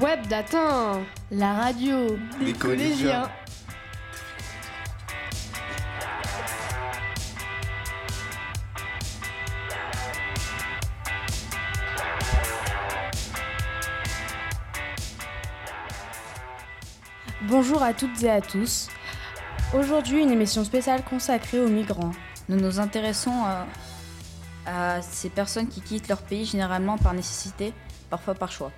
Web d'atteint La radio Des collégiens. Bonjour à toutes et à tous. Aujourd'hui, une émission spéciale consacrée aux migrants. Nous nous intéressons à, à ces personnes qui quittent leur pays généralement par nécessité, parfois par choix.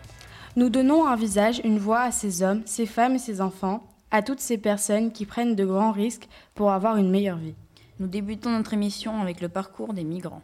Nous donnons un visage, une voix à ces hommes, ces femmes et ces enfants, à toutes ces personnes qui prennent de grands risques pour avoir une meilleure vie. Nous débutons notre émission avec le parcours des migrants.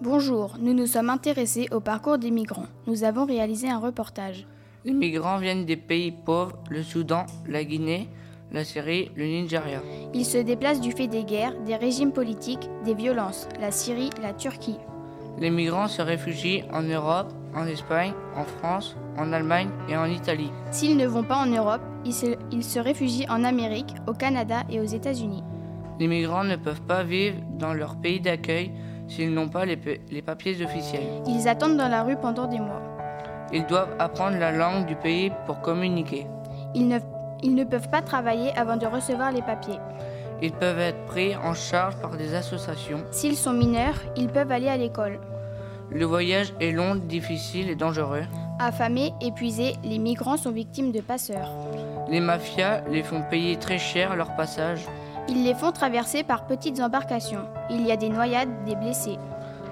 Bonjour, nous nous sommes intéressés au parcours des migrants. Nous avons réalisé un reportage. Les migrants viennent des pays pauvres, le Soudan, la Guinée, la Syrie, le Nigeria. Ils se déplacent du fait des guerres, des régimes politiques, des violences, la Syrie, la Turquie. Les migrants se réfugient en Europe, en Espagne, en France, en Allemagne et en Italie. S'ils ne vont pas en Europe, ils se, ils se réfugient en Amérique, au Canada et aux États-Unis. Les migrants ne peuvent pas vivre dans leur pays d'accueil s'ils n'ont pas les, pa- les papiers officiels. Ils attendent dans la rue pendant des mois. Ils doivent apprendre la langue du pays pour communiquer. Ils ne, ils ne peuvent pas travailler avant de recevoir les papiers. Ils peuvent être pris en charge par des associations. S'ils sont mineurs, ils peuvent aller à l'école. Le voyage est long, difficile et dangereux. Affamés, épuisés, les migrants sont victimes de passeurs. Les mafias les font payer très cher leur passage. Ils les font traverser par petites embarcations. Il y a des noyades, des blessés.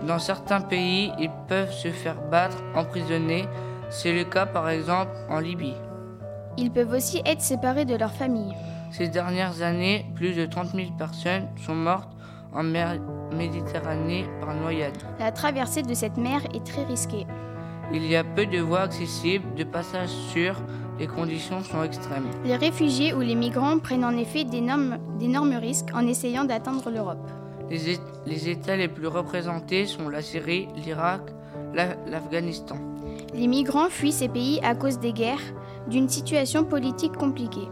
Dans certains pays, ils peuvent se faire battre, emprisonner. C'est le cas par exemple en Libye. Ils peuvent aussi être séparés de leur famille. Ces dernières années, plus de 30 000 personnes sont mortes en mer Méditerranée par noyade. La traversée de cette mer est très risquée. Il y a peu de voies accessibles, de passages sûrs, les conditions sont extrêmes. Les réfugiés ou les migrants prennent en effet d'énormes risques en essayant d'atteindre l'Europe. Les, États les plus représentés sont la Syrie, l'Irak, la- l'Afghanistan. Les migrants fuient ces pays à cause des guerres, d'une situation politique compliquée.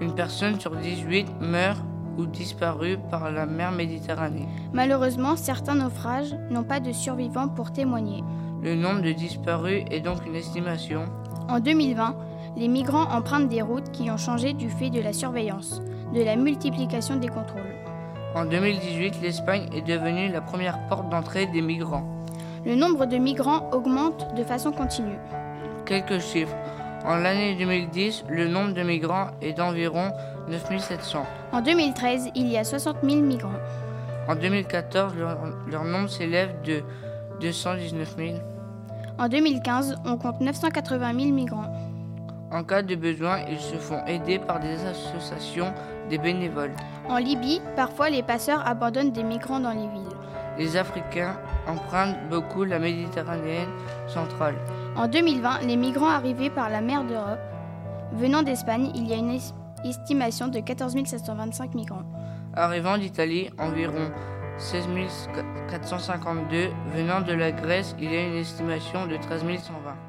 Une personne sur 18 meurt ou disparaît par la mer Méditerranée. Malheureusement, certains naufrages n'ont pas de survivants pour témoigner. Le nombre de disparus est donc une estimation. En 2020, les migrants empruntent des routes qui ont changé du fait de la surveillance, de la multiplication des contrôles. En 2018, l'Espagne est devenue la première porte d'entrée des migrants. Le nombre de migrants augmente de façon continue. Quelques chiffres. En l'année 2010, le nombre de migrants est d'environ 9700. En 2013, il y a 60 000 migrants. En 2014, leur, leur nombre s'élève de 219 000. En 2015, on compte 980 000 migrants. En cas de besoin, ils se font aider par des associations, des bénévoles. En Libye, parfois les passeurs abandonnent des migrants dans les villes. Les Africains empruntent beaucoup la Méditerranée centrale. En 2020, les migrants arrivés par la mer d'Europe, venant d'Espagne, il y a une es- estimation de 14 725 migrants. Arrivant d'Italie, environ 16 452. Venant de la Grèce, il y a une estimation de 13 120.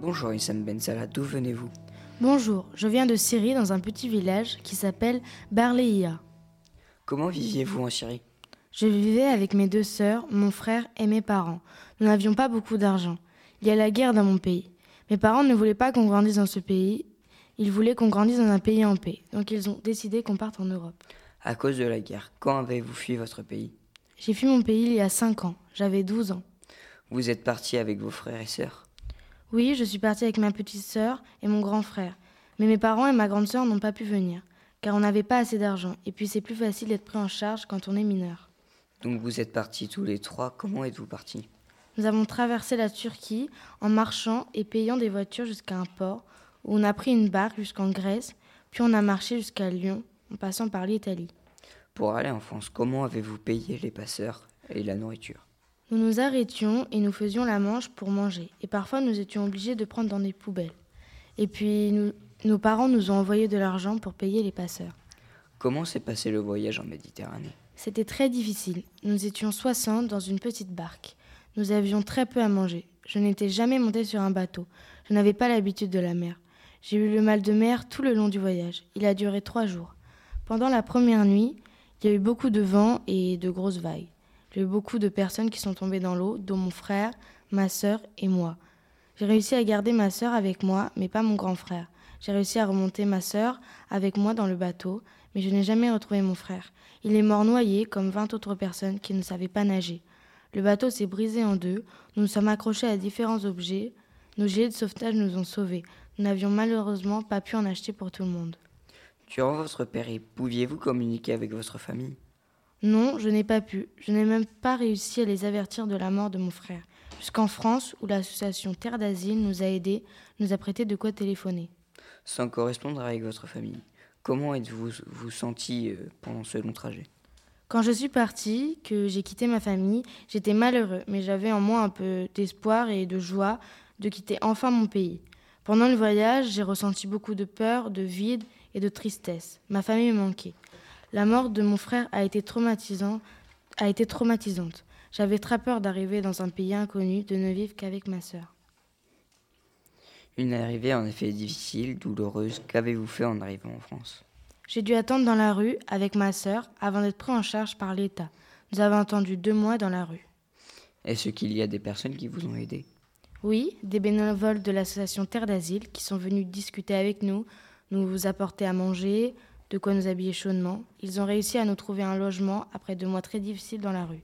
Bonjour Issam Ben Salah, d'où venez-vous? Bonjour, je viens de Syrie dans un petit village qui s'appelle Barleia. Comment viviez-vous en Syrie? Je vivais avec mes deux sœurs, mon frère et mes parents. Nous n'avions pas beaucoup d'argent. Il y a la guerre dans mon pays. Mes parents ne voulaient pas qu'on grandisse dans ce pays. Ils voulaient qu'on grandisse dans un pays en paix. Donc ils ont décidé qu'on parte en Europe. À cause de la guerre, quand avez-vous fui votre pays? J'ai fui mon pays il y a 5 ans. J'avais 12 ans. Vous êtes parti avec vos frères et sœurs? Oui, je suis partie avec ma petite sœur et mon grand frère. Mais mes parents et ma grande sœur n'ont pas pu venir, car on n'avait pas assez d'argent. Et puis c'est plus facile d'être pris en charge quand on est mineur. Donc vous êtes partis tous les trois, comment êtes-vous partis? Nous avons traversé la Turquie en marchant et payant des voitures jusqu'à un port, où on a pris une barque jusqu'en Grèce, puis on a marché jusqu'à Lyon, en passant par l'Italie. Pour aller en France, comment avez-vous payé les passeurs et la nourriture? Nous nous arrêtions et nous faisions la manche pour manger. Et parfois, nous étions obligés de prendre dans des poubelles. Et puis, nous- nos parents nous ont envoyé de l'argent pour payer les passeurs. Comment s'est passé le voyage en Méditerranée? C'était très difficile. Nous étions 60 dans une petite barque. Nous avions très peu à manger. Je n'étais jamais montée sur un bateau. Je n'avais pas l'habitude de la mer. J'ai eu le mal de mer tout le long du voyage. Il a duré trois jours. Pendant la première nuit, il y a eu beaucoup de vent et de grosses vagues. J'ai eu beaucoup de personnes qui sont tombées dans l'eau, dont mon frère, ma sœur et moi. J'ai réussi à garder ma sœur avec moi, mais pas mon grand frère. J'ai réussi à remonter ma sœur avec moi dans le bateau, mais je n'ai jamais retrouvé mon frère. Il est mort noyé comme 20 autres personnes qui ne savaient pas nager. Le bateau s'est brisé en deux, nous nous sommes accrochés à différents objets, nos gilets de sauvetage nous ont sauvés. Nous n'avions malheureusement pas pu en acheter pour tout le monde. Durant votre périple, pouviez-vous communiquer avec votre famille? Non, je n'ai pas pu. Je n'ai même pas réussi à les avertir de la mort de mon frère. Jusqu'en France, où l'association Terre d'Asile nous a aidés, nous a prêté de quoi téléphoner. Sans correspondre avec votre famille, comment êtes-vous vous senti euh, pendant ce long trajet? Quand je suis partie, que j'ai quitté ma famille, j'étais malheureux, mais j'avais en moi un peu d'espoir et de joie de quitter enfin mon pays. Pendant le voyage, j'ai ressenti beaucoup de peur, de vide et de tristesse. Ma famille me manquait. La mort de mon frère a été traumatisant, a été traumatisante. J'avais très peur d'arriver dans un pays inconnu, de ne vivre qu'avec ma sœur. Une arrivée en effet difficile, douloureuse. Qu'avez-vous fait en arrivant en France? J'ai dû attendre dans la rue avec ma sœur avant d'être pris en charge par l'État. Nous avons attendu deux mois dans la rue. Est-ce qu'il y a des personnes qui vous ont aidé? Oui, des bénévoles de l'association Terre d'Asile qui sont venus discuter avec nous, nous apporter à manger, de quoi nous habiller chaudement. Ils ont réussi à nous trouver un logement après deux mois très difficiles dans la rue.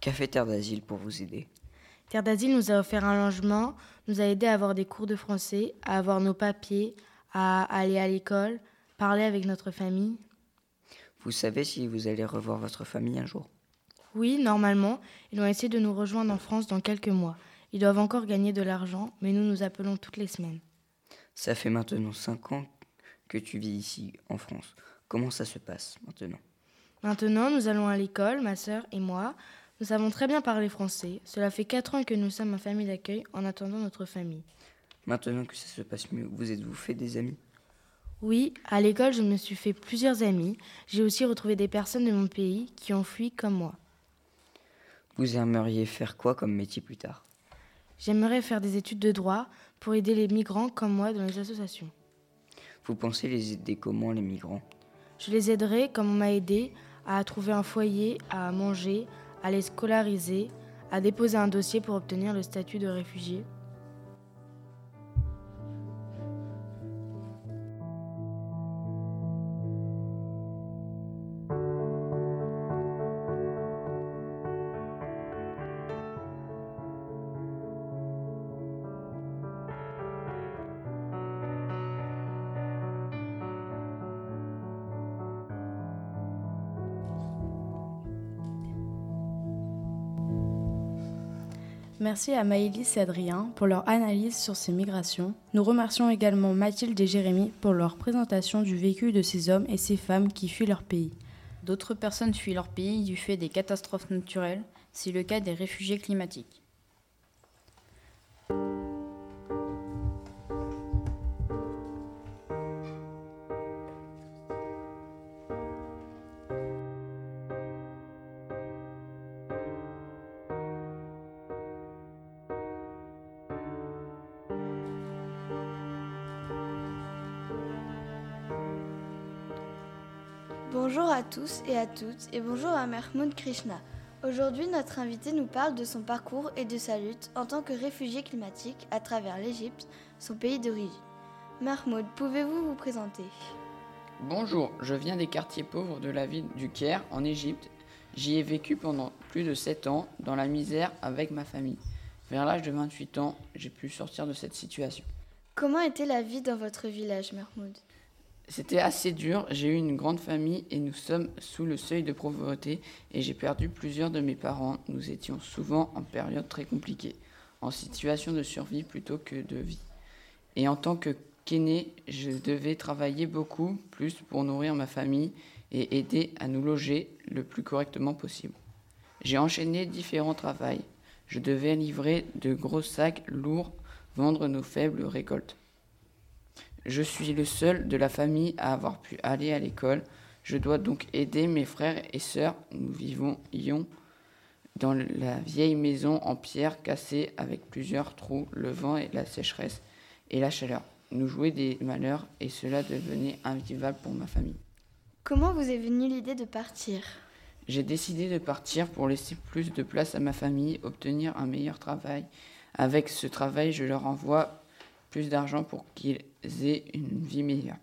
Qu'a fait Terre d'Asile pour vous aider Terre d'Asile nous a offert un logement, nous a aidé à avoir des cours de français, à avoir nos papiers, à aller à l'école, parler avec notre famille. Vous savez si vous allez revoir votre famille un jour? Oui, normalement, ils ont essayé de nous rejoindre en France dans quelques mois. Ils doivent encore gagner de l'argent, mais nous nous appelons toutes les semaines. Ça fait maintenant cinq ans que tu vis ici, en France. Comment ça se passe maintenant? Maintenant, nous allons à l'école, ma sœur et moi. Nous savons très bien parler français. Cela fait quatre ans que nous sommes en famille d'accueil en attendant notre famille. Maintenant que ça se passe mieux, vous êtes-vous fait des amis? Oui, à l'école, je me suis fait plusieurs amis. J'ai aussi retrouvé des personnes de mon pays qui ont fui comme moi. Vous aimeriez faire quoi comme métier plus tard? J'aimerais faire des études de droit pour aider les migrants comme moi dans les associations. Vous pensez les aider comment, les migrants? Je les aiderai comme on m'a aidé à trouver un foyer, à manger, à les scolariser, à déposer un dossier pour obtenir le statut de réfugié. Merci à Maëlys et Adrien pour leur analyse sur ces migrations. Nous remercions également Mathilde et Jérémy pour leur présentation du vécu de ces hommes et ces femmes qui fuient leur pays. D'autres personnes fuient leur pays du fait des catastrophes naturelles. C'est le cas des réfugiés climatiques. Tous et à toutes et bonjour à Mahmoud Krishna. Aujourd'hui, notre invité nous parle de son parcours et de sa lutte en tant que réfugié climatique à travers l'Égypte, son pays d'origine. Mahmoud, pouvez-vous vous présenter? Bonjour, je viens des quartiers pauvres de la ville du Caire en Égypte. J'y ai vécu pendant plus de 7 ans dans la misère avec ma famille. Vers l'âge de 28 ans, j'ai pu sortir de cette situation. Comment était la vie dans votre village, Mahmoud C'était assez dur, j'ai eu une grande famille et nous sommes sous le seuil de pauvreté et j'ai perdu plusieurs de mes parents. Nous étions souvent en période très compliquée, en situation de survie plutôt que de vie. Et en tant que qu'aîné, je devais travailler beaucoup plus pour nourrir ma famille et aider à nous loger le plus correctement possible. J'ai enchaîné différents travails Je devais livrer de gros sacs lourds, vendre nos faibles récoltes. Je suis le seul de la famille à avoir pu aller à l'école. Je dois donc aider mes frères et sœurs. Nous vivons dans la vieille maison en pierre cassée avec plusieurs trous, le vent et la sécheresse et la chaleur. Nous jouaient des malheurs et cela devenait invivable pour ma famille. Comment vous est venue l'idée de partir? J'ai décidé de partir pour laisser plus de place à ma famille, obtenir un meilleur travail. Avec ce travail, je leur envoie plus d'argent pour qu'ils aient une vie meilleure.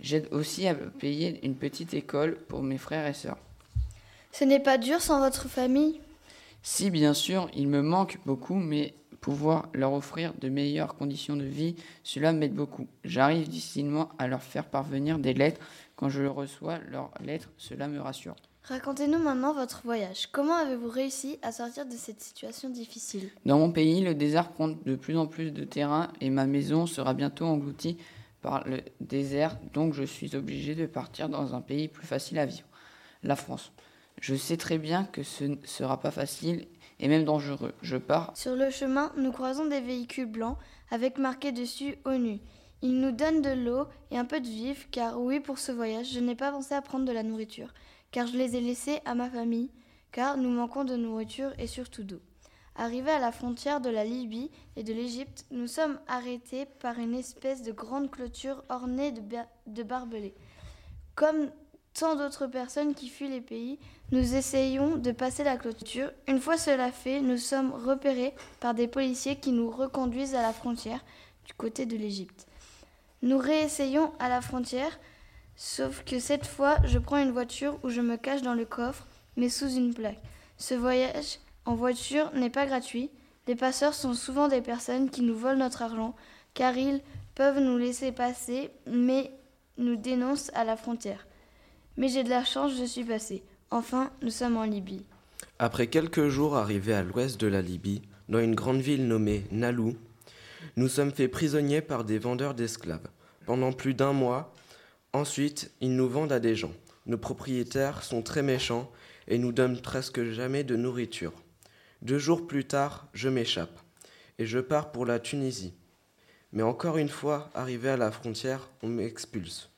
J'aide aussi à payer une petite école pour mes frères et sœurs. Ce n'est pas dur sans votre famille? Si, bien sûr, il me manque beaucoup, mais pouvoir leur offrir de meilleures conditions de vie, cela m'aide beaucoup. J'arrive difficilement à leur faire parvenir des lettres. Quand je reçois leurs lettres, cela me rassure. Racontez-nous maintenant votre voyage. Comment avez-vous réussi à sortir de cette situation difficile Dans mon pays, le désert prend de plus en plus de terrain et ma maison sera bientôt engloutie par le désert, donc je suis obligé de partir dans un pays plus facile à vivre, la France. Je sais très bien que ce ne sera pas facile et même dangereux. Je pars. Sur le chemin, nous croisons des véhicules blancs avec marqué dessus ONU. Ils nous donnent de l'eau et un peu de vivre, car oui, pour ce voyage, je n'ai pas pensé à prendre de la nourriture, car je les ai laissés à ma famille, car nous manquons de nourriture et surtout d'eau. Arrivés à la frontière de la Libye et de l'Égypte, nous sommes arrêtés par une espèce de grande clôture ornée de, barbelés. Comme tant d'autres personnes qui fuient les pays, nous essayons de passer la clôture. Une fois cela fait, nous sommes repérés par des policiers qui nous reconduisent à la frontière du côté de l'Égypte. Nous réessayons à la frontière, sauf que cette fois, je prends une voiture où je me cache dans le coffre, mais sous une plaque. Ce voyage en voiture n'est pas gratuit. Les passeurs sont souvent des personnes qui nous volent notre argent, car ils peuvent nous laisser passer, mais nous dénoncent à la frontière. Mais j'ai de la chance, je suis passé. Enfin, nous sommes en Libye. Après quelques jours arrivés à l'ouest de la Libye, dans une grande ville nommée Nalou, nous sommes faits prisonniers par des vendeurs d'esclaves. Pendant plus d'un mois, ensuite, ils nous vendent à des gens. Nos propriétaires sont très méchants et nous donnent presque jamais de nourriture. Deux jours plus tard, je m'échappe et je pars pour la Tunisie. Mais encore une fois, arrivé à la frontière, on m'expulse.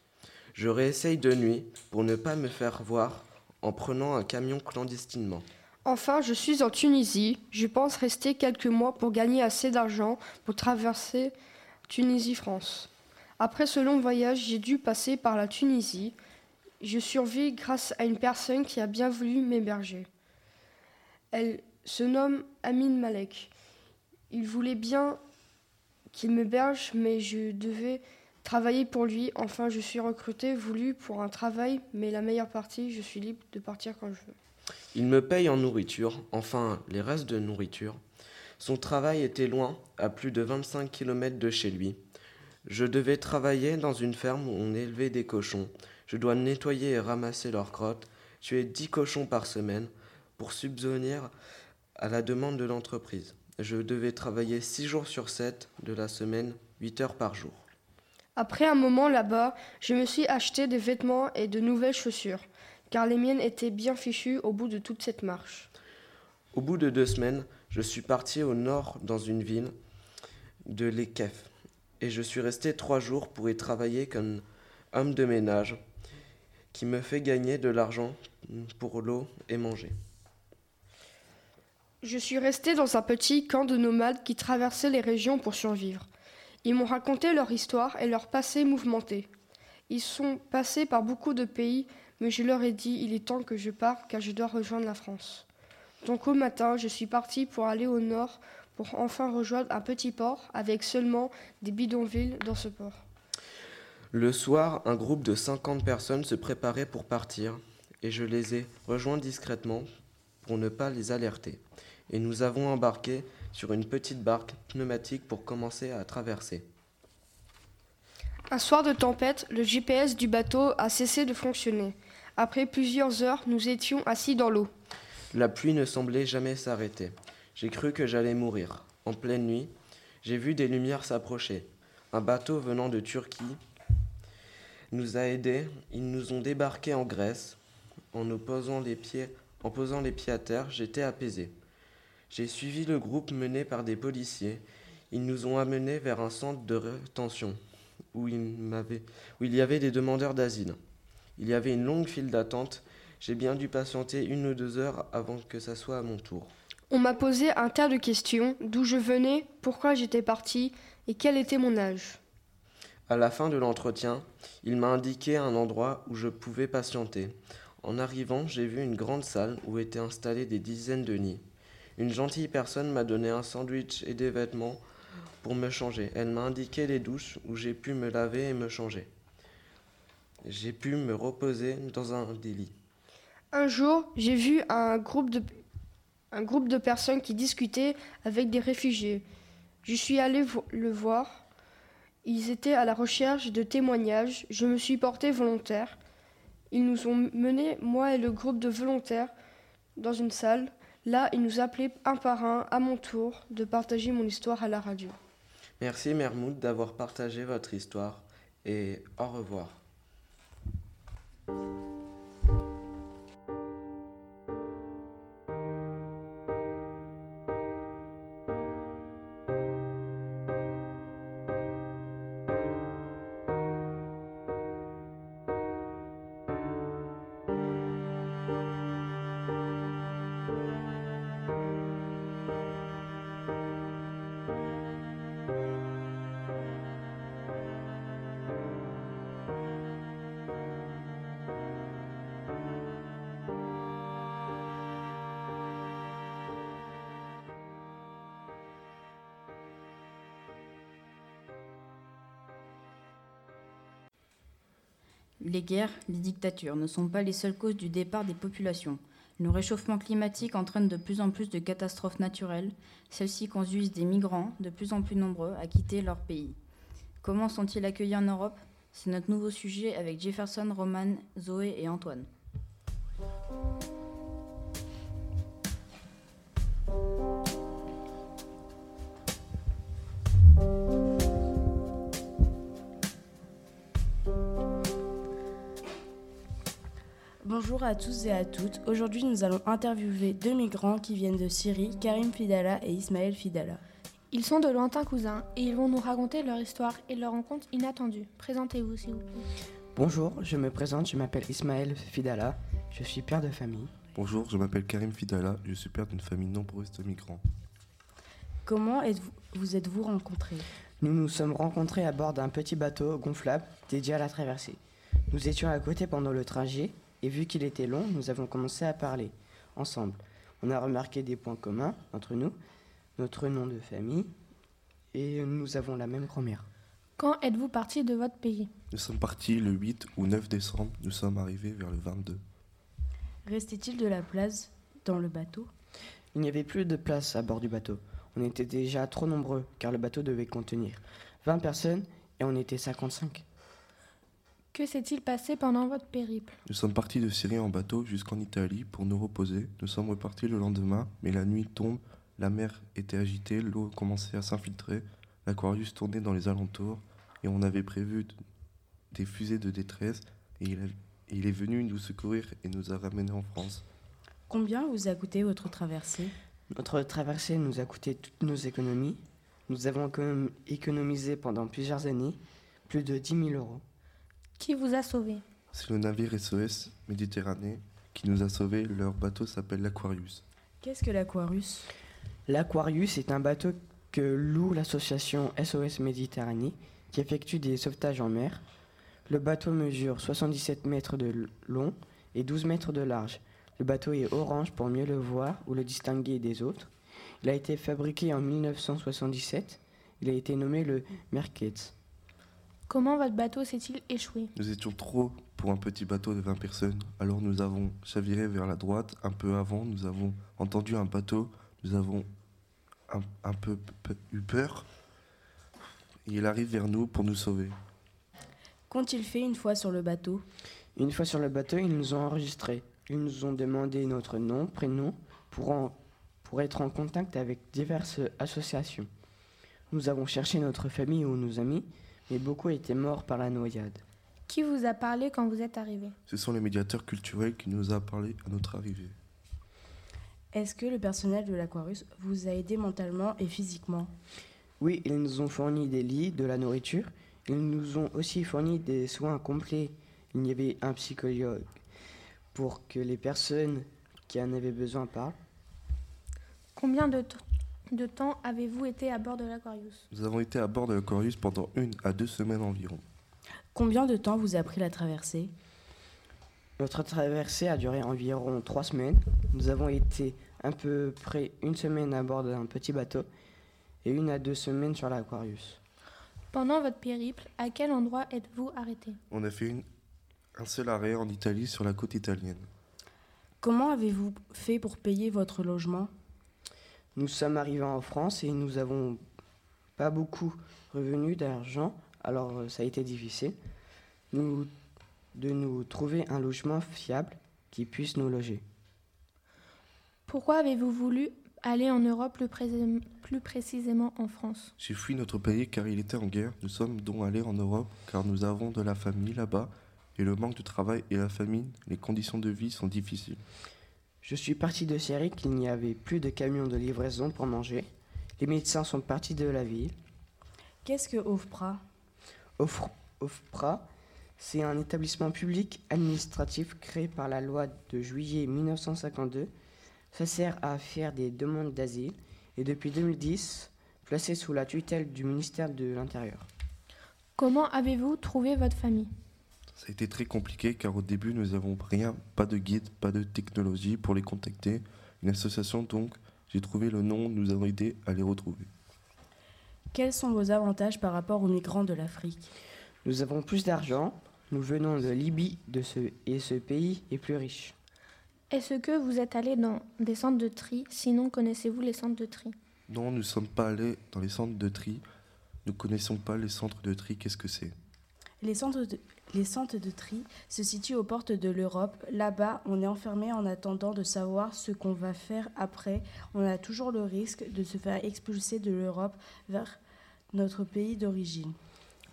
Je réessaye de nuit pour ne pas me faire voir en prenant un camion clandestinement. Enfin, je suis en Tunisie. Je pense rester quelques mois pour gagner assez d'argent pour traverser Tunisie-France. Après ce long voyage, j'ai dû passer par la Tunisie. Je survis grâce à une personne qui a bien voulu m'héberger. Elle se nomme Amin Malek. Il voulait bien qu'il m'héberge, mais je devais travailler pour lui. Enfin, je suis recruté, voulu pour un travail, mais la meilleure partie, je suis libre de partir quand je veux. Il me paye en nourriture, enfin les restes de nourriture. Son travail était loin, à plus de 25 km de chez lui. Je devais travailler dans une ferme où on élevait des cochons. Je dois nettoyer et ramasser leurs crottes, tuer 10 cochons par semaine pour subvenir à la demande de l'entreprise. Je devais travailler 6 jours sur 7 de la semaine, 8 heures par jour. Après un moment là-bas, je me suis acheté des vêtements et de nouvelles chaussures, car les miennes étaient bien fichues au bout de toute cette marche. Au bout de deux semaines, je suis parti au nord dans une ville de l'Ekef, et je suis resté trois jours pour y travailler comme homme de ménage, qui me fait gagner de l'argent pour l'eau et manger. Je suis resté dans un petit camp de nomades qui traversaient les régions pour survivre. Ils m'ont raconté leur histoire et leur passé mouvementé. Ils sont passés par beaucoup de pays, mais je leur ai dit il est temps que je parte car je dois rejoindre la France. Donc au matin, je suis parti pour aller au nord pour enfin rejoindre un petit port avec seulement des bidonvilles dans ce port. Le soir, un groupe de 50 personnes se préparait pour partir et je les ai rejoints discrètement pour ne pas les alerter et nous avons embarqué sur une petite barque pneumatique pour commencer à traverser. Un soir de tempête, le GPS du bateau a cessé de fonctionner. Après plusieurs heures, nous étions assis dans l'eau. La pluie ne semblait jamais s'arrêter. J'ai cru que j'allais mourir. En pleine nuit, j'ai vu des lumières s'approcher. Un bateau venant de Turquie nous a aidés. Ils nous ont débarqués en Grèce. En, nous posant les pieds, à terre, j'étais apaisé. J'ai suivi le groupe mené par des policiers. Ils nous ont amenés vers un centre de rétention où il, où il y avait des demandeurs d'asile. Il y avait une longue file d'attente. J'ai bien dû patienter une ou deux heures avant que ça soit à mon tour. On m'a posé un tas de questions, d'où je venais, pourquoi j'étais parti et quel était mon âge. À la fin de l'entretien, il m'a indiqué un endroit où je pouvais patienter. En arrivant, j'ai vu une grande salle où étaient installés des dizaines de nids. Une gentille personne m'a donné un sandwich et des vêtements pour me changer. Elle m'a indiqué les douches où j'ai pu me laver et me changer. J'ai pu me reposer dans un délit. Un jour, j'ai vu un groupe, de, un groupe de personnes qui discutaient avec des réfugiés. Je suis allé le voir. Ils étaient à la recherche de témoignages. Je me suis porté volontaire. Ils nous ont menés, moi et le groupe de volontaires, dans une salle. Là, ils nous appelaient un par un, à mon tour, de partager mon histoire à la radio. Merci Mermoud d'avoir partagé votre histoire et au revoir. Les guerres, les dictatures ne sont pas les seules causes du départ des populations. Le réchauffement climatique entraîne de plus en plus de catastrophes naturelles. Celles-ci conduisent des migrants de plus en plus nombreux à quitter leur pays. Comment sont-ils accueillis en Europe? C'est notre nouveau sujet avec Jefferson, Roman, Zoé et Antoine. Bonjour à tous et à toutes. Aujourd'hui, nous allons interviewer deux migrants qui viennent de Syrie, Karim Fidala et Ismaël Fidala. Ils sont de lointains cousins et ils vont nous raconter leur histoire et leur rencontre inattendue. Présentez-vous, s'il vous plaît. Bonjour, je me présente, je m'appelle Ismaël Fidala, je suis père de famille. Bonjour, je m'appelle Karim Fidala, je suis père d'une famille nombreuse de migrants. Comment êtes-vous, vous êtes-vous rencontrés? Nous nous sommes rencontrés à bord d'un petit bateau gonflable dédié à la traversée. Nous étions à côté pendant le trajet et vu qu'il était long, nous avons commencé à parler ensemble. On a remarqué des points communs entre nous, notre nom de famille, et nous avons la même grand-mère. Quand êtes-vous parti de votre pays? Nous sommes partis le 8 ou 9 décembre, nous sommes arrivés vers le 22. Restait-il de la place dans le bateau? Il n'y avait plus de place à bord du bateau. On était déjà trop nombreux car le bateau devait contenir 20 personnes et on était 55. Que s'est-il passé pendant votre périple? Nous sommes partis de Syrie en bateau jusqu'en Italie pour nous reposer. Nous sommes repartis le lendemain, mais la nuit tombe, la mer était agitée, l'eau commençait à s'infiltrer, l'aquarius tournait dans les alentours et on avait prévu des fusées de détresse et il, il est venu nous secourir et nous a ramenés en France. Combien vous a coûté votre traversée? Notre traversée nous a coûté toutes nos économies. Nous avons économisé pendant plusieurs années plus de 10 000 euros. Qui vous a sauvé C'est le navire SOS Méditerranée qui nous a sauvés. Leur bateau s'appelle l'Aquarius. Qu'est-ce que l'Aquarius? L'Aquarius est un bateau que loue l'association SOS Méditerranée qui effectue des sauvetages en mer. Le bateau mesure 77 mètres de long et 12 mètres de large. Le bateau est orange pour mieux le voir ou le distinguer des autres. Il a été fabriqué en 1977. Il a été nommé le Merkets. Comment votre bateau s'est-il échoué Nous étions trop pour un petit bateau de 20 personnes. Alors nous avons chaviré vers la droite. Un peu avant, nous avons entendu un bateau. Nous avons un, peu, eu peur. il arrive vers nous pour nous sauver. Qu'ont-ils fait une fois sur le bateau Une fois sur le bateau, ils nous ont enregistrés. Ils nous ont demandé notre nom, prénom, pour, pour être en contact avec diverses associations. Nous avons cherché notre famille ou nos amis mais beaucoup étaient morts par la noyade. Qui vous a parlé quand vous êtes arrivé? Ce sont les médiateurs culturels qui nous ont parlé à notre arrivée. Est-ce que le personnel de l'Aquarius vous a aidé mentalement et physiquement? Oui, ils nous ont fourni des lits, de la nourriture. Ils nous ont aussi fourni des soins complets. Il y avait un psychologue pour que les personnes qui en avaient besoin parlent. Combien de, de temps avez-vous été à bord de l'Aquarius? Nous avons été à bord de l'Aquarius pendant une à deux semaines environ. Combien de temps vous a pris la traversée? Notre traversée a duré environ trois semaines. Nous avons été à peu près une semaine à bord d'un petit bateau et une à deux semaines sur l'Aquarius. Pendant votre périple, à quel endroit êtes-vous arrêté? On a fait une, un seul arrêt en Italie sur la côte italienne. Comment avez-vous fait pour payer votre logement? Nous sommes arrivés en France et nous avons pas beaucoup revenu d'argent, alors euh, ça a été difficile nous, de nous trouver un logement fiable qui puisse nous loger. Pourquoi avez-vous voulu aller en Europe, plus, pré- plus précisément en France? J'ai fui notre pays car il était en guerre. Nous sommes donc allés en Europe car nous avons de la famille là-bas et le manque de travail et la famine, les conditions de vie sont difficiles. Je suis parti de Syrie qu'il n'y avait plus de camions de livraison pour manger. Les médecins sont partis de la ville. Qu'est-ce que OFPRA OFPRA, c'est un établissement public administratif créé par la loi de juillet 1952. Ça sert à faire des demandes d'asile et depuis 2010, placé sous la tutelle du ministère de l'Intérieur. Comment avez-vous trouvé votre famille? Ça a été très compliqué car au début nous n'avons rien, pas de guide, pas de technologie pour les contacter. Une association donc, j'ai trouvé le nom, nous avons aidé à les retrouver. Quels sont vos avantages par rapport aux migrants de l'Afrique? Nous avons plus d'argent, nous venons de Libye de ce, et ce pays est plus riche. Est-ce que vous êtes allé dans des centres de tri? Sinon, connaissez-vous les centres de tri? Non, nous ne sommes pas allés dans les centres de tri. Nous ne connaissons pas les centres de tri, qu'est-ce que c'est? Les centres, de, tri se situent aux portes de l'Europe. Là-bas, on est enfermé en attendant de savoir ce qu'on va faire après. On a toujours le risque de se faire expulser de l'Europe vers notre pays d'origine.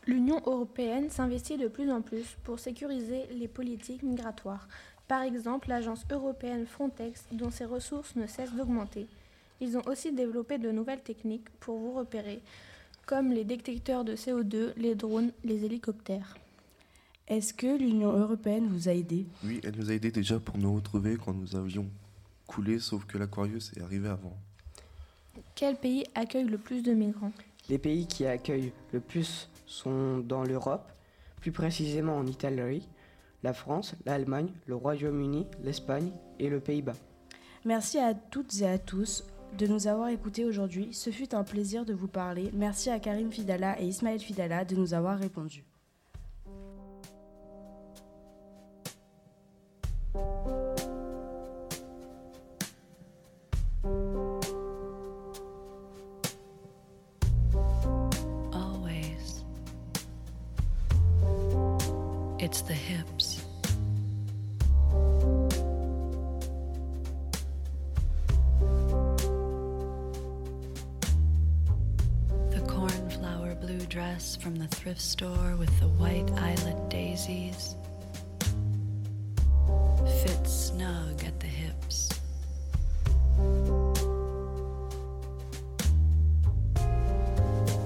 L'Union européenne s'investit de plus en plus pour sécuriser les politiques migratoires. Par exemple, l'agence européenne Frontex, dont ses ressources ne cessent d'augmenter. Ils ont aussi développé de nouvelles techniques pour vous repérer, comme les détecteurs de CO2, les drones, les hélicoptères. Est-ce que l'Union européenne vous a aidé? Oui, elle nous a aidés déjà pour nous retrouver quand nous avions coulé, sauf que l'Aquarius est arrivé avant. Quel pays accueille le plus de migrants? Les pays qui accueillent le plus sont dans l'Europe, plus précisément en Italie, la France, l'Allemagne, le Royaume-Uni, l'Espagne et le Pays-Bas. Merci à toutes et à tous de nous avoir écoutés aujourd'hui. Ce fut un plaisir de vous parler. Merci à Karim Fidala et Ismaël Fidala de nous avoir répondu. From the thrift store with the white eyelet daisies fits snug at the hips.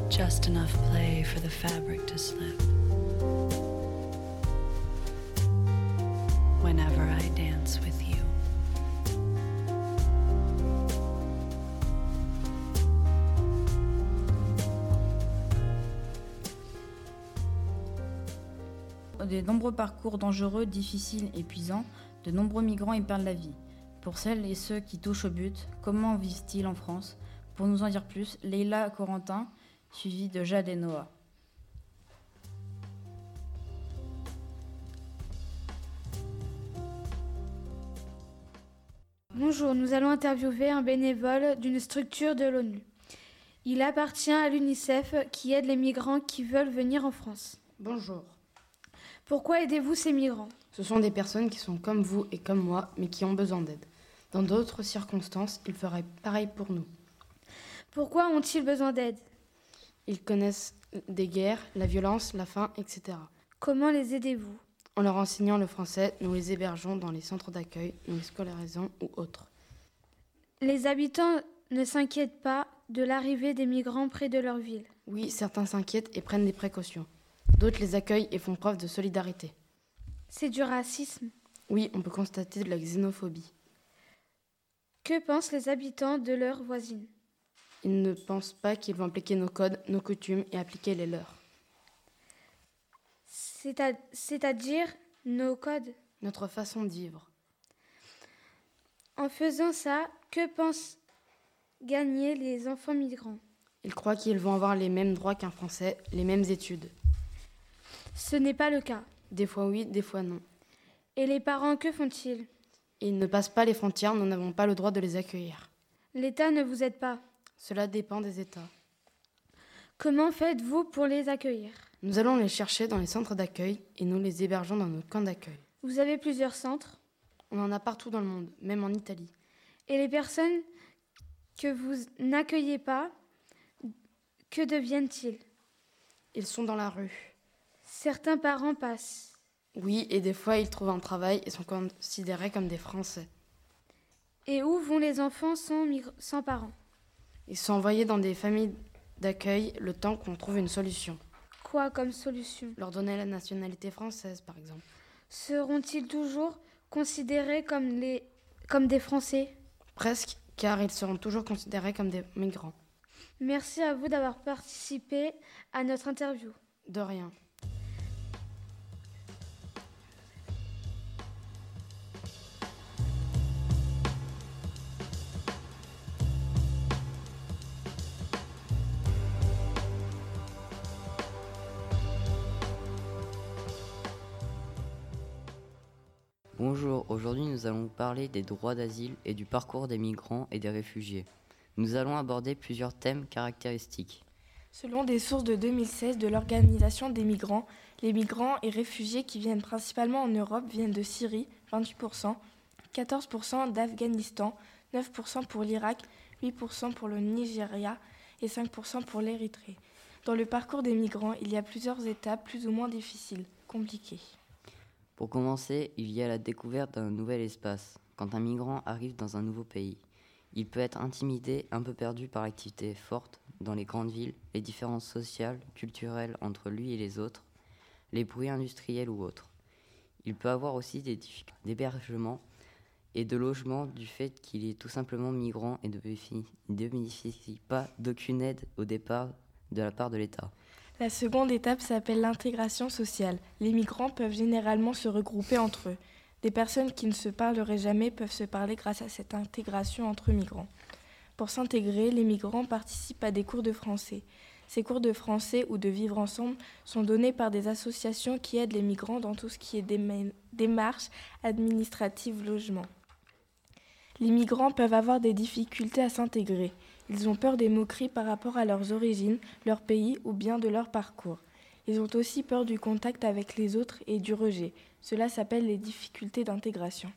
Just enough play for the fabric to slip. Des nombreux parcours dangereux, difficiles, épuisants, de nombreux migrants y perdent la vie. Pour celles et ceux qui touchent au but, comment vivent-ils en France? Pour nous en dire plus, Leila Corentin, suivie de Jade et Noah. Bonjour, nous allons interviewer un bénévole d'une structure de l'ONU. Il appartient à l'UNICEF qui aide les migrants qui veulent venir en France. Bonjour. Pourquoi aidez-vous ces migrants? Ce sont des personnes qui sont comme vous et comme moi, mais qui ont besoin d'aide. Dans d'autres circonstances, ils feraient pareil pour nous. Pourquoi ont-ils besoin d'aide? Ils connaissent des guerres, la violence, la faim, etc. Comment les aidez-vous? En leur enseignant le français, nous les hébergeons dans les centres d'accueil, nous les scolarisons ou autres. Les habitants ne s'inquiètent pas de l'arrivée des migrants près de leur ville. Oui, certains s'inquiètent et prennent des précautions. D'autres les accueillent et font preuve de solidarité. C'est du racisme. Oui, on peut constater de la xénophobie. Que pensent les habitants de leurs voisines? Ils ne pensent pas qu'ils vont appliquer nos codes, nos coutumes et appliquer les leurs. C'est-à-dire nos codes? Notre façon de vivre. En faisant ça, que pensent gagner les enfants migrants? Ils croient qu'ils vont avoir les mêmes droits qu'un Français, les mêmes études. Ce n'est pas le cas. Des fois oui, des fois non. Et les parents, que font-ils? Ils ne passent pas les frontières, nous n'avons pas le droit de les accueillir. L'État ne vous aide pas Cela dépend des États. Comment faites-vous pour les accueillir? Nous allons les chercher dans les centres d'accueil et nous les hébergeons dans nos camps d'accueil. Vous avez plusieurs centres? On en a partout dans le monde, même en Italie. Et les personnes que vous n'accueillez pas, que deviennent-ils? Ils sont dans la rue. Certains parents passent. Oui, et des fois ils trouvent un travail et sont considérés comme des Français. Et où vont les enfants sans, sans parents? Ils sont envoyés dans des familles d'accueil le temps qu'on trouve une solution. Quoi comme solution? Leur donner la nationalité française, par exemple. Seront-ils toujours considérés comme, les... comme des Français? Presque, car ils seront toujours considérés comme des migrants. Merci à vous d'avoir participé à notre interview. De rien. Aujourd'hui nous allons parler des droits d'asile et du parcours des migrants et des réfugiés. Nous allons aborder plusieurs thèmes caractéristiques. Selon des sources de 2016 de l'Organisation des migrants, les migrants et réfugiés qui viennent principalement en Europe viennent de Syrie, 28%, 14% d'Afghanistan, 9% pour l'Irak, 8% pour le Nigeria et 5% pour l'Érythrée. Dans le parcours des migrants, il y a plusieurs étapes plus ou moins difficiles, compliquées. Pour commencer, il y a la découverte d'un nouvel espace. Quand un migrant arrive dans un nouveau pays, il peut être intimidé, un peu perdu par l'activité forte dans les grandes villes, les différences sociales, culturelles entre lui et les autres, les bruits industriels ou autres. Il peut avoir aussi des difficultés d'hébergement et de logement du fait qu'il est tout simplement migrant et ne bénéficie pas d'aucune aide au départ de la part de l'État. La seconde étape s'appelle l'intégration sociale. Les migrants peuvent généralement se regrouper entre eux. Des personnes qui ne se parleraient jamais peuvent se parler grâce à cette intégration entre migrants. Pour s'intégrer, les migrants participent à des cours de français. Ces cours de français ou de vivre ensemble sont donnés par des associations qui aident les migrants dans tout ce qui est démarches administratives, logement. Les migrants peuvent avoir des difficultés à s'intégrer. Ils ont peur des moqueries par rapport à leurs origines, leur pays ou bien de leur parcours. Ils ont aussi peur du contact avec les autres et du rejet. Cela s'appelle les difficultés d'intégration.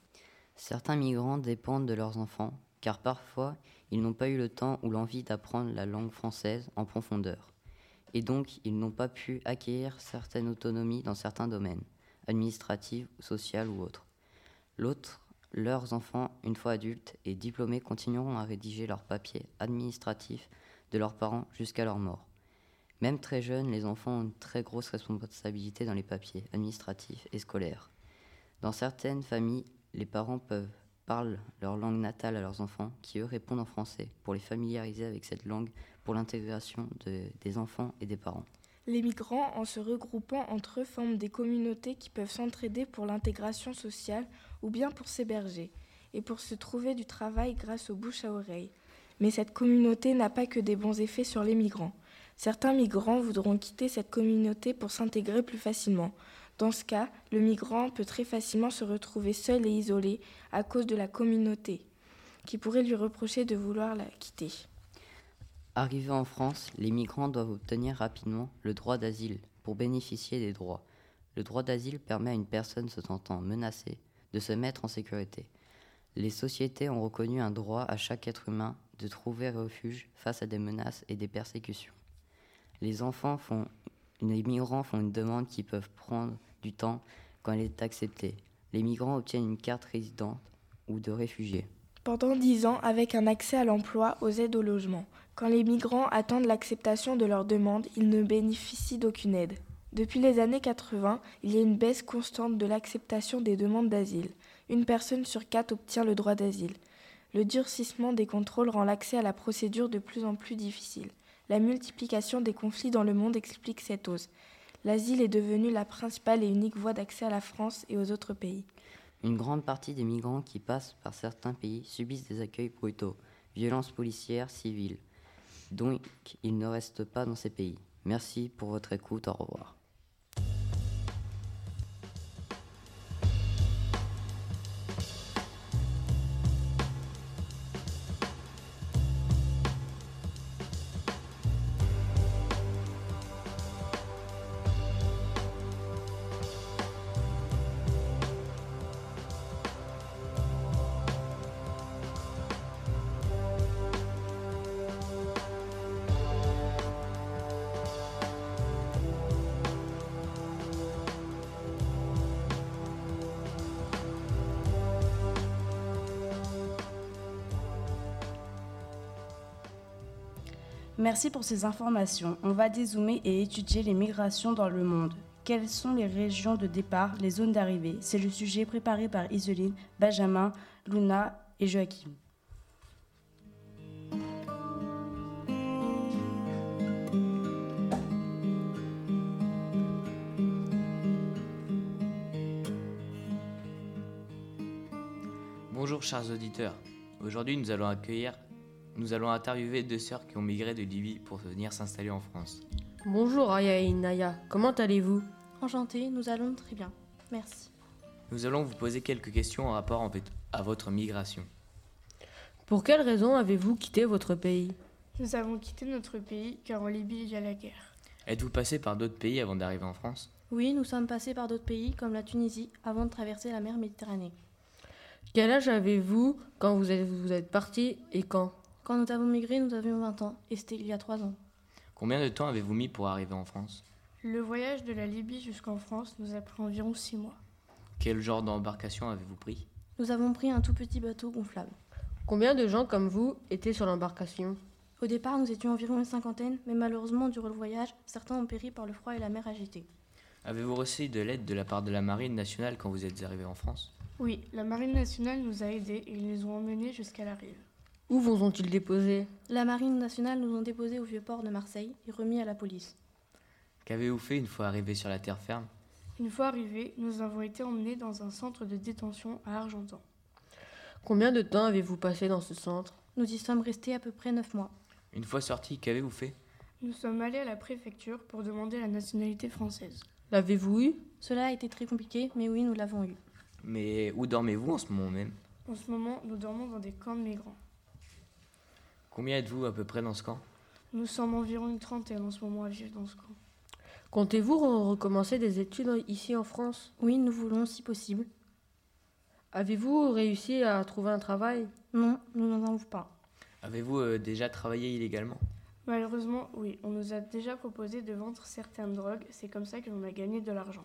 Certains migrants dépendent de leurs enfants, car parfois ils n'ont pas eu le temps ou l'envie d'apprendre la langue française en profondeur. Et donc ils n'ont pas pu acquérir certaines autonomies dans certains domaines, administratifs, sociaux ou autres. L'autre leurs enfants, une fois adultes et diplômés, continueront à rédiger leurs papiers administratifs de leurs parents jusqu'à leur mort. Même très jeunes, les enfants ont une très grosse responsabilité dans les papiers administratifs et scolaires. Dans certaines familles, les parents peuvent parler leur langue natale à leurs enfants, qui eux répondent en français, pour les familiariser avec cette langue pour l'intégration des enfants et des parents. Les migrants, en se regroupant entre eux, forment des communautés qui peuvent s'entraider pour l'intégration sociale ou bien pour s'héberger, et pour se trouver du travail grâce aux bouches à oreille. Mais cette communauté n'a pas que des bons effets sur les migrants. Certains migrants voudront quitter cette communauté pour s'intégrer plus facilement. Dans ce cas, le migrant peut très facilement se retrouver seul et isolé à cause de la communauté, qui pourrait lui reprocher de vouloir la quitter. Arrivés en France, les migrants doivent obtenir rapidement le droit d'asile pour bénéficier des droits. Le droit d'asile permet à une personne se sentant menacée de se mettre en sécurité. Les sociétés ont reconnu un droit à chaque être humain de trouver refuge face à des menaces et des persécutions. Les enfants font, les migrants font une demande qui peut prendre du temps quand elle est acceptée. Les migrants obtiennent une carte résidente ou de réfugié. pendant 10 ans avec un accès à l'emploi, aux aides au logement. Quand les migrants attendent l'acceptation de leurs demandes, ils ne bénéficient d'aucune aide. Depuis les années 80, il y a une baisse constante de l'acceptation des demandes d'asile. Une personne sur quatre obtient le droit d'asile. Le durcissement des contrôles rend l'accès à la procédure de plus en plus difficile. La multiplication des conflits dans le monde explique cette hausse. L'asile est devenu la principale et unique voie d'accès à la France et aux autres pays. Une grande partie des migrants qui passent par certains pays subissent des accueils brutaux, violences policières, civiles. Donc, ils ne restent pas dans ces pays. Merci pour votre écoute. Au revoir. Merci pour ces informations. On va dézoomer et étudier les migrations dans le monde. Quelles sont les régions de départ, les zones d'arrivée? C'est le sujet préparé par Iseline, Benjamin, Luna et Joachim. Bonjour chers auditeurs. Aujourd'hui nous allons accueillir, nous allons interviewer deux sœurs qui ont migré de Libye pour venir s'installer en France. Bonjour Aya et Naya, comment allez-vous? Enchanté, nous allons très bien. Merci. Nous allons vous poser quelques questions en rapport en fait à votre migration. Pour quelle raison avez-vous quitté votre pays? Nous avons quitté notre pays car en Libye il y a la guerre. Êtes-vous passé par d'autres pays avant d'arriver en France? Oui, nous sommes passés par d'autres pays comme la Tunisie avant de traverser la mer Méditerranée. Quel âge avez-vous quand vous êtes, vous êtes parti et quand? Quand nous avons migré, nous avions 20 ans et c'était il y a 3 ans. Combien de temps avez-vous mis pour arriver en France? Le voyage de la Libye jusqu'en France nous a pris environ 6 mois. Quel genre d'embarcation avez-vous pris? Nous avons pris un tout petit bateau gonflable. Combien de gens comme vous étaient sur l'embarcation? Au départ, nous étions environ une cinquantaine, mais malheureusement, durant le voyage, certains ont péri par le froid et la mer agitée. Avez-vous reçu de l'aide de la part de la Marine nationale quand vous êtes arrivé en France? Oui, la Marine nationale nous a aidés et ils nous ont emmenés jusqu'à la rive. Où vous ont-ils déposés La Marine nationale nous ont déposés au vieux port de Marseille et remis à la police. Qu'avez-vous fait une fois arrivé sur la terre ferme? Une fois arrivés, nous avons été emmenés dans un centre de détention à Argentan. Combien de temps avez-vous passé dans ce centre? Nous y sommes restés à peu près 9 mois. Une fois sorti, qu'avez-vous fait? Nous sommes allés à la préfecture pour demander la nationalité française. L'avez-vous eu? Cela a été très compliqué, mais oui, nous l'avons eu. Mais où dormez-vous en ce moment même? En ce moment, nous dormons dans des camps de migrants. Combien êtes-vous à peu près dans ce camp? Nous sommes environ une trentaine en ce moment à vivre dans ce camp. Comptez-vous re- recommencer des études ici en France? Oui, nous voulons si possible. Avez-vous réussi à trouver un travail? Non, nous n'en avons pas. Avez-vous euh, déjà travaillé illégalement? Malheureusement, oui, on nous a déjà proposé de vendre certaines drogues, c'est comme ça que l'on a gagné de l'argent.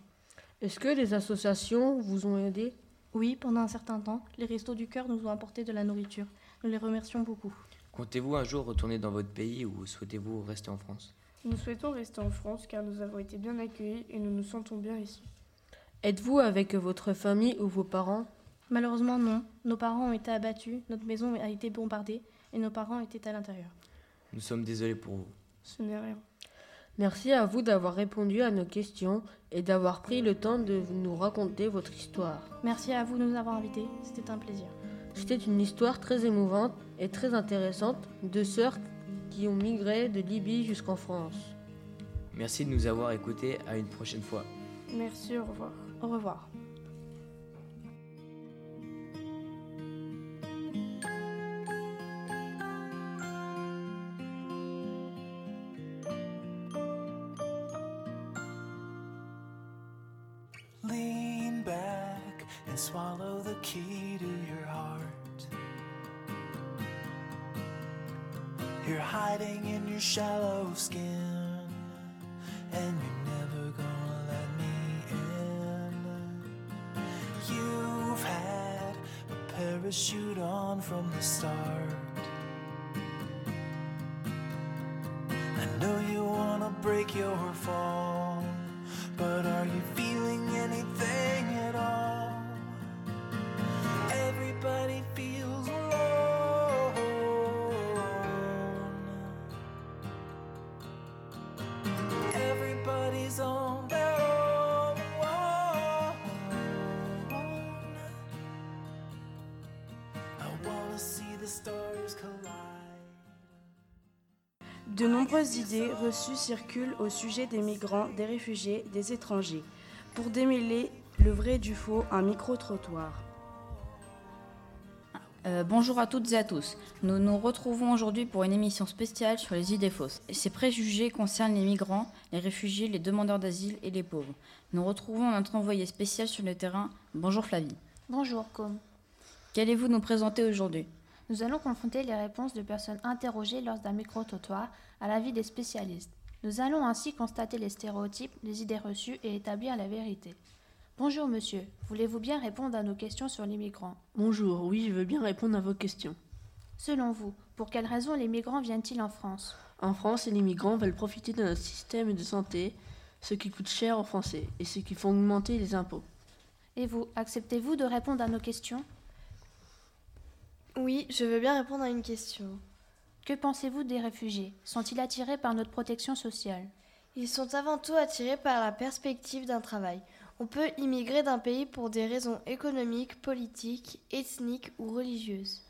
Est-ce que les associations vous ont aidé? Oui, pendant un certain temps, les Restos du Cœur nous ont apporté de la nourriture. Nous les remercions beaucoup. Comptez-vous un jour retourner dans votre pays ou souhaitez-vous rester en France? Nous souhaitons rester en France car nous avons été bien accueillis et nous nous sentons bien ici. Êtes-vous avec votre famille ou vos parents? Malheureusement, non. Nos parents ont été abattus, notre maison a été bombardée et nos parents étaient à l'intérieur. Nous sommes désolés pour vous. Ce n'est rien. Merci à vous d'avoir répondu à nos questions et d'avoir pris le temps de nous raconter votre histoire. Merci à vous de nous avoir invités, c'était un plaisir. C'était une histoire très émouvante et très intéressante de sœurs qui ont migré de Libye jusqu'en France. Merci de nous avoir écoutés. À une prochaine fois. Merci, au revoir. Au revoir. Lean back and swallow the key to You're hiding in your shallow skin, nombreuses idées reçues circulent au sujet des migrants, des réfugiés, des étrangers. Pour démêler le vrai du faux, un micro-trottoir. Euh, bonjour à toutes et à tous. Nous nous retrouvons aujourd'hui pour une émission spéciale sur les idées fausses. Ces préjugés concernent les migrants, les réfugiés, les demandeurs d'asile et les pauvres. Nous retrouvons notre envoyé spécial sur le terrain. Bonjour Flavie. Bonjour, Com. Qu'allez-vous nous présenter aujourd'hui? Nous allons confronter les réponses de personnes interrogées lors d'un micro-trottoir à l'avis des spécialistes. Nous allons ainsi constater les stéréotypes, les idées reçues et établir la vérité. Bonjour monsieur, voulez-vous bien répondre à nos questions sur les migrants Bonjour, oui, je veux bien répondre à vos questions. Selon vous, pour quelles raisons les migrants viennent-ils en France? En France, les migrants veulent profiter de notre système de santé, ce qui coûte cher aux Français et ce qui font augmenter les impôts. Et vous, acceptez-vous de répondre à nos questions? Oui, je veux bien répondre à une question. Que pensez-vous des réfugiés? Sont-ils attirés par notre protection sociale? Ils sont avant tout attirés par la perspective d'un travail. On peut immigrer d'un pays pour des raisons économiques, politiques, ethniques ou religieuses.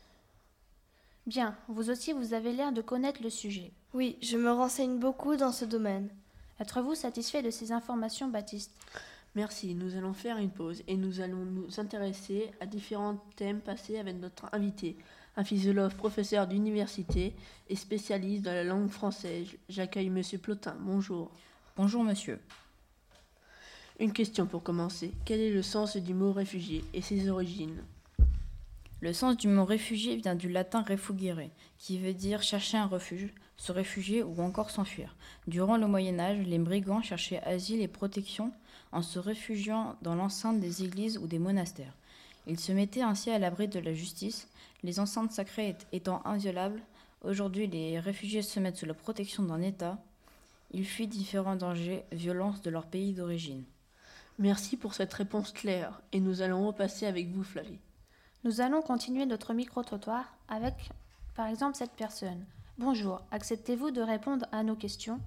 Bien, vous aussi vous avez l'air de connaître le sujet. Oui, je me renseigne beaucoup dans ce domaine. Êtes-vous satisfait de ces informations, Baptiste? Merci, nous allons faire une pause et nous allons nous intéresser à différents thèmes passés avec notre invité, un philosophe, professeur d'université et spécialiste de la langue française. J'accueille Monsieur Plotin. Bonjour. Bonjour monsieur. Une question pour commencer. Quel est le sens du mot réfugié et ses origines? Le sens du mot réfugié vient du latin refugere, qui veut dire chercher un refuge, se réfugier ou encore s'enfuir. Durant le Moyen Âge, les brigands cherchaient asile et protection en se réfugiant dans l'enceinte des églises ou des monastères. Ils se mettaient ainsi à l'abri de la justice, les enceintes sacrées étant inviolables. Aujourd'hui, les réfugiés se mettent sous la protection d'un État. Ils fuient différents dangers, violences de leur pays d'origine. Merci pour cette réponse claire et nous allons repasser avec vous, Flavie. Nous allons continuer notre micro-trottoir avec, par exemple, cette personne. Bonjour, acceptez-vous de répondre à nos questions?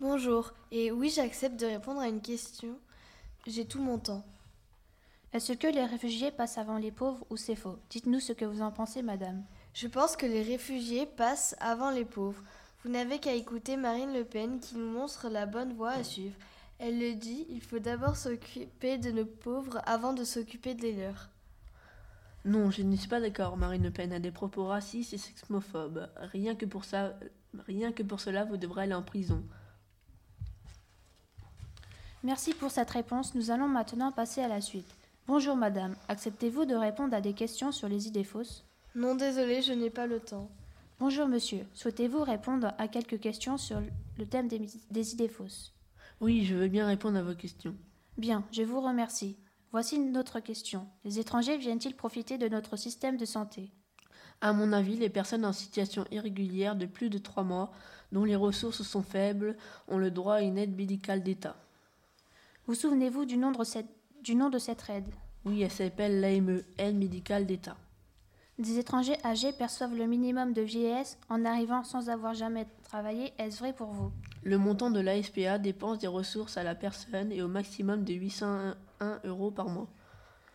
Bonjour, et oui, j'accepte de répondre à une question. J'ai tout mon temps. Est-ce que les réfugiés passent avant les pauvres ou c'est faux? Dites-nous ce que vous en pensez, madame. Je pense que les réfugiés passent avant les pauvres. Vous n'avez qu'à écouter Marine Le Pen qui nous montre la bonne voie à suivre. Elle le dit, il faut d'abord s'occuper de nos pauvres avant de s'occuper des leurs. Non, je ne suis pas d'accord. Marine Le Pen a des propos racistes et sexmophobes. Rien que pour ça, rien que pour cela, vous devrez aller en prison. Merci pour cette réponse. Nous allons maintenant passer à la suite. Bonjour madame, acceptez-vous de répondre à des questions sur les idées fausses? Non, désolé, je n'ai pas le temps. Bonjour monsieur, souhaitez-vous répondre à quelques questions sur le thème des, des idées fausses? Oui, je veux bien répondre à vos questions. Bien, je vous remercie. Voici notre question. Les étrangers viennent-ils profiter de notre système de santé? À mon avis, les personnes en situation irrégulière de plus de trois mois, dont les ressources sont faibles, ont le droit à une aide médicale d'État. Vous souvenez-vous du, nom de cette, du nom de cette aide Oui, elle s'appelle l'AME, aide médicale d'État. Des étrangers âgés perçoivent le minimum de vieillesse en arrivant sans avoir jamais travaillé. Est-ce vrai pour vous? Le montant de l'ASPA dépense des ressources à la personne et au maximum de 801 euros par mois.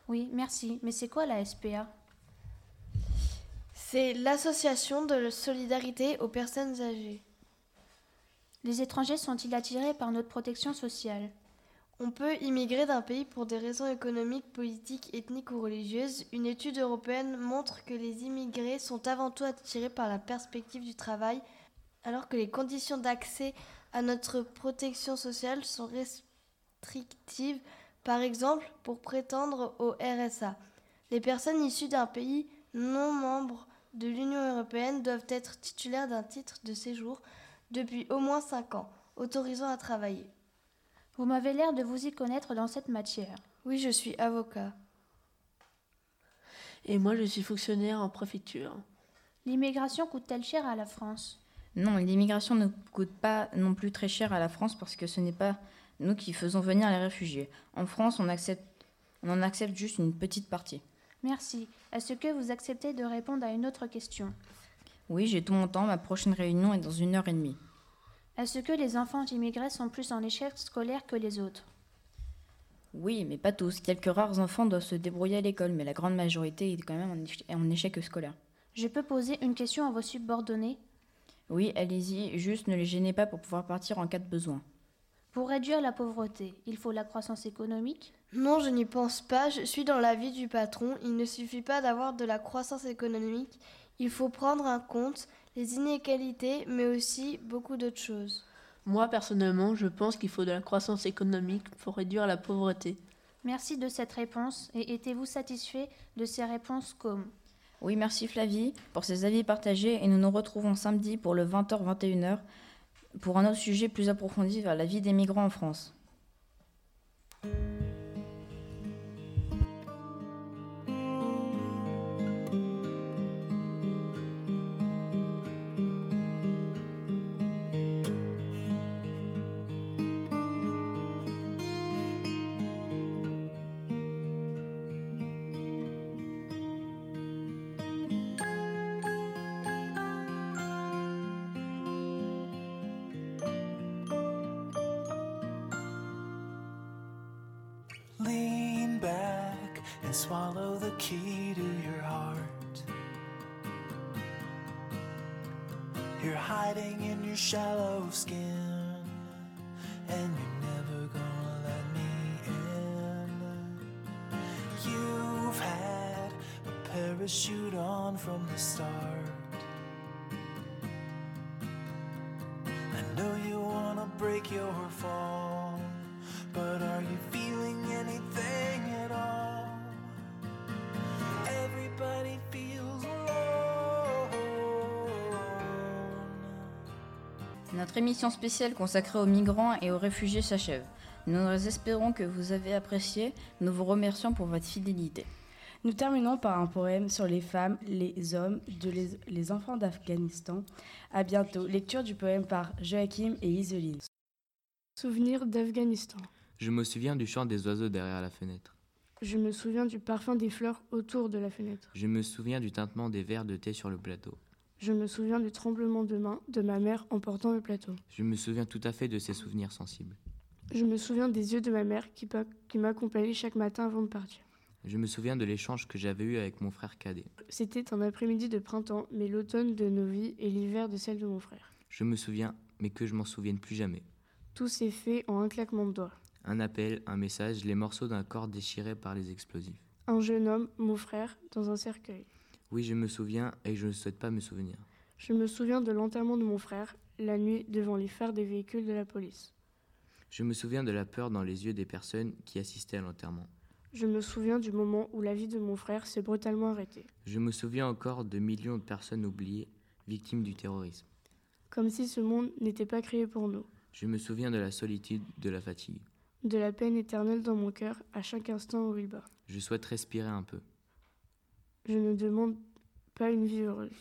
Oui, merci. Mais c'est quoi la SPA C'est l'association de solidarité aux personnes âgées. Les étrangers sont-ils attirés par notre protection sociale? On peut immigrer d'un pays pour des raisons économiques, politiques, ethniques ou religieuses. Une étude européenne montre que les immigrés sont avant tout attirés par la perspective du travail, alors que les conditions d'accès à notre protection sociale sont restrictives. Par exemple, pour prétendre au RSA, les personnes issues d'un pays non membre de l'Union européenne doivent être titulaires d'un titre de séjour depuis au moins 5 ans, autorisant à travailler. Vous m'avez l'air de vous y connaître dans cette matière. Oui, je suis avocat. Et moi, je suis fonctionnaire en préfecture. L'immigration coûte-t-elle cher à la France? Non, l'immigration ne coûte pas non plus très cher à la France parce que ce n'est pas nous qui faisons venir les réfugiés. En France, on, accepte, on en accepte juste une petite partie. Merci. Est-ce que vous acceptez de répondre à une autre question? Oui, j'ai tout mon temps. Ma prochaine réunion est dans une heure et demie. Est-ce que les enfants immigrés sont plus en échec scolaire que les autres Oui, mais pas tous. Quelques rares enfants doivent se débrouiller à l'école, mais la grande majorité est quand même en éche- en échec scolaire. Je peux poser une question à vos subordonnés? Oui, allez-y, juste ne les gênez pas pour pouvoir partir en cas de besoin. Pour réduire la pauvreté, il faut la croissance économique? Non, je n'y pense pas. Je suis dans la vie du patron. Il ne suffit pas d'avoir de la croissance économique. Il faut prendre en compte les inégalités, mais aussi beaucoup d'autres choses. Moi, personnellement, je pense qu'il faut de la croissance économique pour réduire la pauvreté. Merci de cette réponse et étiez-vous satisfait de ces réponses comme? Oui, merci Flavie pour ces avis partagés et nous nous retrouvons samedi pour le 20h-21h pour un autre sujet plus approfondi vers la vie des migrants en France. Swallow the key to your heart. You're hiding in your shallow skin, Notre émission spéciale consacrée aux migrants et aux réfugiés s'achève. Nous espérons que vous avez apprécié. Nous vous remercions pour votre fidélité. Nous terminons par un poème sur les femmes, les hommes, de les, les enfants d'Afghanistan. À bientôt. Lecture du poème par Joachim et Iseline. Souvenir d'Afghanistan. Je me souviens du chant des oiseaux derrière la fenêtre. Je me souviens du parfum des fleurs autour de la fenêtre. Je me souviens du tintement des verres de thé sur le plateau. Je me souviens du tremblement de main de ma mère en portant le plateau. Je me souviens tout à fait de ces souvenirs sensibles. Je me souviens des yeux de ma mère qui, pa- qui m'accompagnait chaque matin avant de partir. Je me souviens de l'échange que j'avais eu avec mon frère cadet. C'était un après-midi de printemps, mais l'automne de nos vies et l'hiver de celle de mon frère. Je me souviens, mais que je m'en souvienne plus jamais. Tout s'est fait en un claquement de doigts. Un appel, un message, les morceaux d'un corps déchiré par les explosifs. Un jeune homme, mon frère, dans un cercueil. Oui, je me souviens et je ne souhaite pas me souvenir. Je me souviens de l'enterrement de mon frère, la nuit devant les phares des véhicules de la police. Je me souviens de la peur dans les yeux des personnes qui assistaient à l'enterrement. Je me souviens du moment où la vie de mon frère s'est brutalement arrêtée. Je me souviens encore de millions de personnes oubliées, victimes du terrorisme. Comme si ce monde n'était pas créé pour nous. Je me souviens de la solitude, de la fatigue. De la peine éternelle dans mon cœur à chaque instant où il bat. Je souhaite respirer un peu, Je ne demande pas une vie heureuse.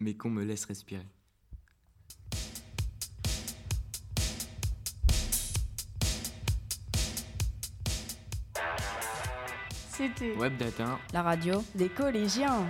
mais qu'on me laisse respirer. C'était Web Data, La radio des collégiens.